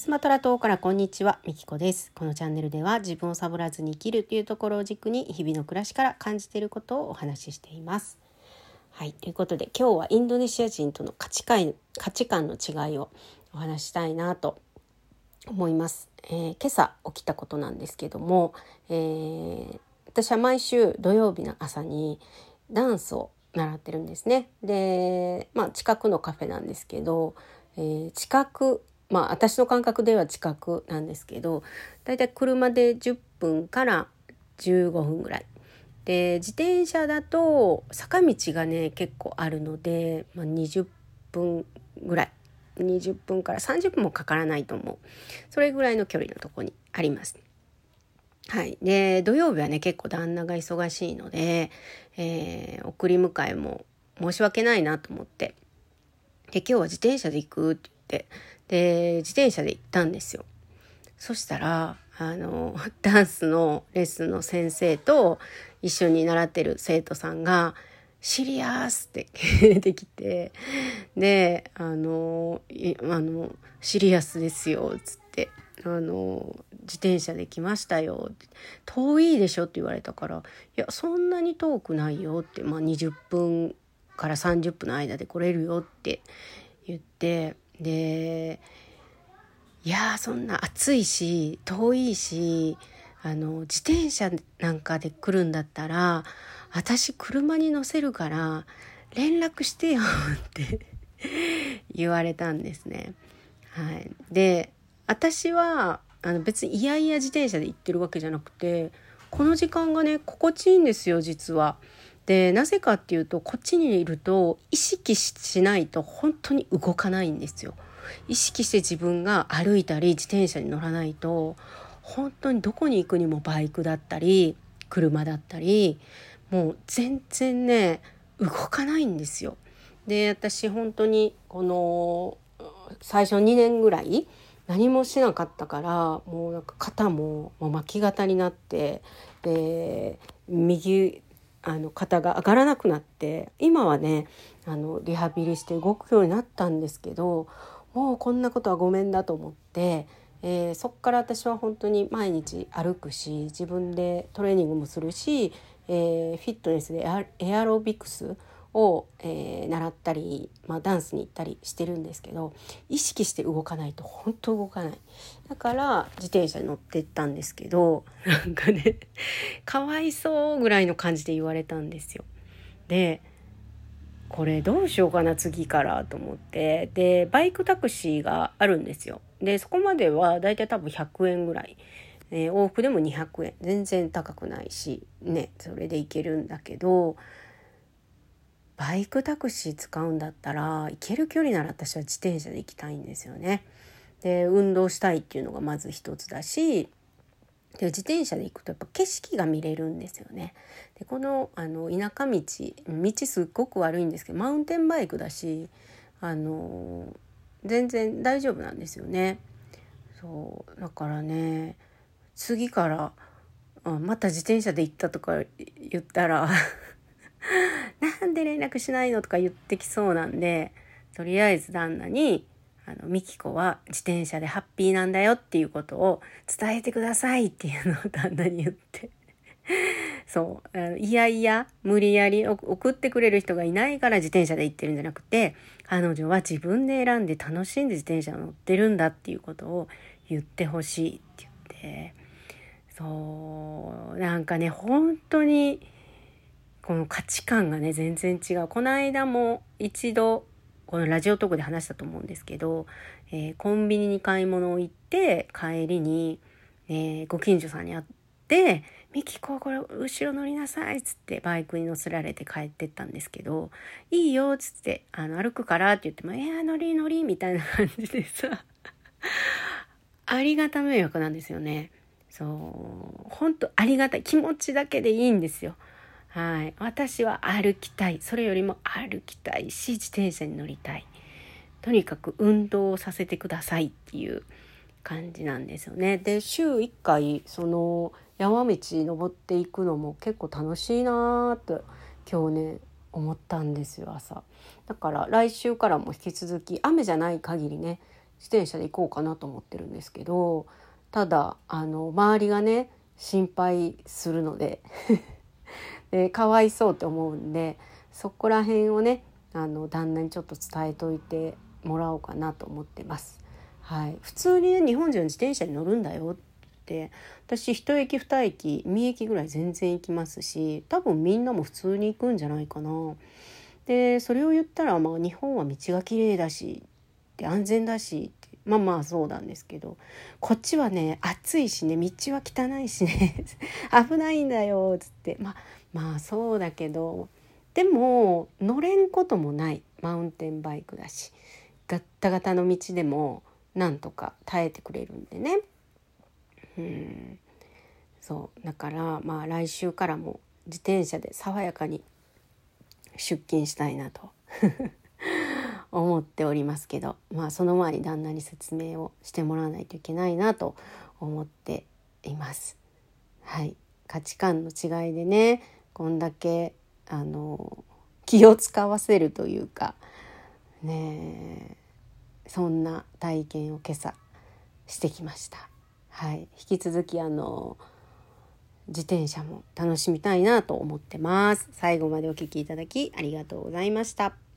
スマトラ島からこんにちは、みきこです。このチャンネルでは自分をサボらずに生きるというところを軸に日々の暮らしから感じていることをお話ししています。はい、ということで今日はインドネシア人との価値観価値観の違いをお話したいなと思います。えー、今朝起きたことなんですけども、えー、私は毎週土曜日の朝にダンスを習ってるんですね。で、まあ近くのカフェなんですけど、えー、近くまあ私の感覚では近くなんですけどだいたい車で10分から15分ぐらい。で自転車だと坂道がね結構あるので、まあ、20分ぐらい20分から30分もかからないと思うそれぐらいの距離のとこにあります。はい、で土曜日はね結構旦那が忙しいので、えー、送り迎えも申し訳ないなと思ってで今日は自転車で行くってってで自転車で行ったんですよ。そしたらあの ダンスのレッスンの先生と一緒に習ってる生徒さんが「シリアス!」って 出てきてであのあの「シリアスですよ」っつってあの自転車で来ましたよ遠いでしょって言われたから「いやそんなに遠くないよ」って、まあ、20分から30分の間で来れるよって言ってでいやそんな暑いし遠いしあの自転車なんかで来るんだったら私車に乗せるから連絡してよって 言われたんですね。はい、で私はあの別にいやいや自転車で行ってるわけじゃなくてこの時間がね心地いいんですよ実は。でなぜかっていうとこっちにいると意識しないと本当に動かないんですよ。意識して自分が歩いたり自転車に乗らないと本当にどこに行くにもバイクだったり車だったりもう全然ね動かないんですよ。で私本当にこの最初2年ぐらい何もしなかったからもうなんか肩も巻き肩になってで右あの肩が上がらなくなって今はねあのリハビリして動くようになったんですけどもうこんなことはごめんだと思って、えー、そっから私は本当に毎日歩くし自分でトレーニングもするし、えー、フィットネスでエアロビクスを、えー、習ったり、まあ、ダンスに行ったりしてるんですけど意識して動かないと本当動かないだから自転車に乗ってったんですけどなんかねかわいそうぐらいの感じで言われたんですよ。でこれどうしようかな次からと思ってでバイクタクシーがあるんですよ。でそこまではだいたい多分100円ぐらい。えー、往復でも200円全然高くないしねそれで行けるんだけどバイクタクシー使うんだったら行ける距離なら私は自転車で行きたいんですよね。で運動したいっていうのがまず一つだしで自転車で行くとやっぱ景色が見れるんですよね。でこのあの田舎道道すっごく悪いんですけどマウンテンバイクだしあの全然大丈夫なんですよね。そうだからね次からあまた自転車で行ったとか言ったらなんで連絡しないのとか言ってきそうなんで、とりあえず旦那に、あの、ミキコは自転車でハッピーなんだよっていうことを伝えてくださいっていうのを旦那に言って。そう。あのいやいや、無理やり送ってくれる人がいないから自転車で行ってるんじゃなくて、彼女は自分で選んで楽しんで自転車乗ってるんだっていうことを言ってほしいって言って、そう、なんかね、本当に、この価値観がね全然違うこの間も一度このラジオトークで話したと思うんですけど、えー、コンビニに買い物を行って帰りに、えー、ご近所さんに会って「ミキコこれ後ろ乗りなさい」っつってバイクに乗せられて帰ってったんですけど「いいよ」っつってあの歩くからって言っても「えー、乗り乗り」みたいな感じでさ ありがた迷惑なんですよね。そう本当ありがたい気持ちだけでいいんですよ。はい、私は歩きたいそれよりも歩きたいし自転車に乗りたいとにかく運動をさせてくださいっていう感じなんですよね。で週1回その山道登っていくのも結構楽しいなと今日ね思ったんですよ朝。だから来週からも引き続き雨じゃない限りね自転車で行こうかなと思ってるんですけどただあの周りがね心配するのででかわいそうって思うんでそこら辺をねあの旦那にちょっと伝えといてもらおうかなと思ってます。はい、普通にね日本人は自転車に乗るんだよって私1駅2駅2駅ぐらい全然行きますし多分みんなも普通に行くんじゃないかな。でそれを言ったら、まあ、日本は道が綺麗だしで安全だしってまあまあそうなんですけどこっちはね暑いしね道は汚いしね 危ないんだよっつってまあまあそうだけどでも乗れんこともない。マウンテンバイクだし。ガッタガタの道でもなんとか耐えてくれるんでね。うん。そう。だからまあ来週からも自転車で爽やかに出勤したいなと。思っておりますけど。まあその前に旦那に説明をしてもらわないといけないなと思っています。はい。価値観の違いでね。こんだけあの気を使わせるというかねそんな体験を今朝してきました。はい、引き続きあの自転車も楽しみたいなと思ってます。最後までお聴きいただきありがとうございました。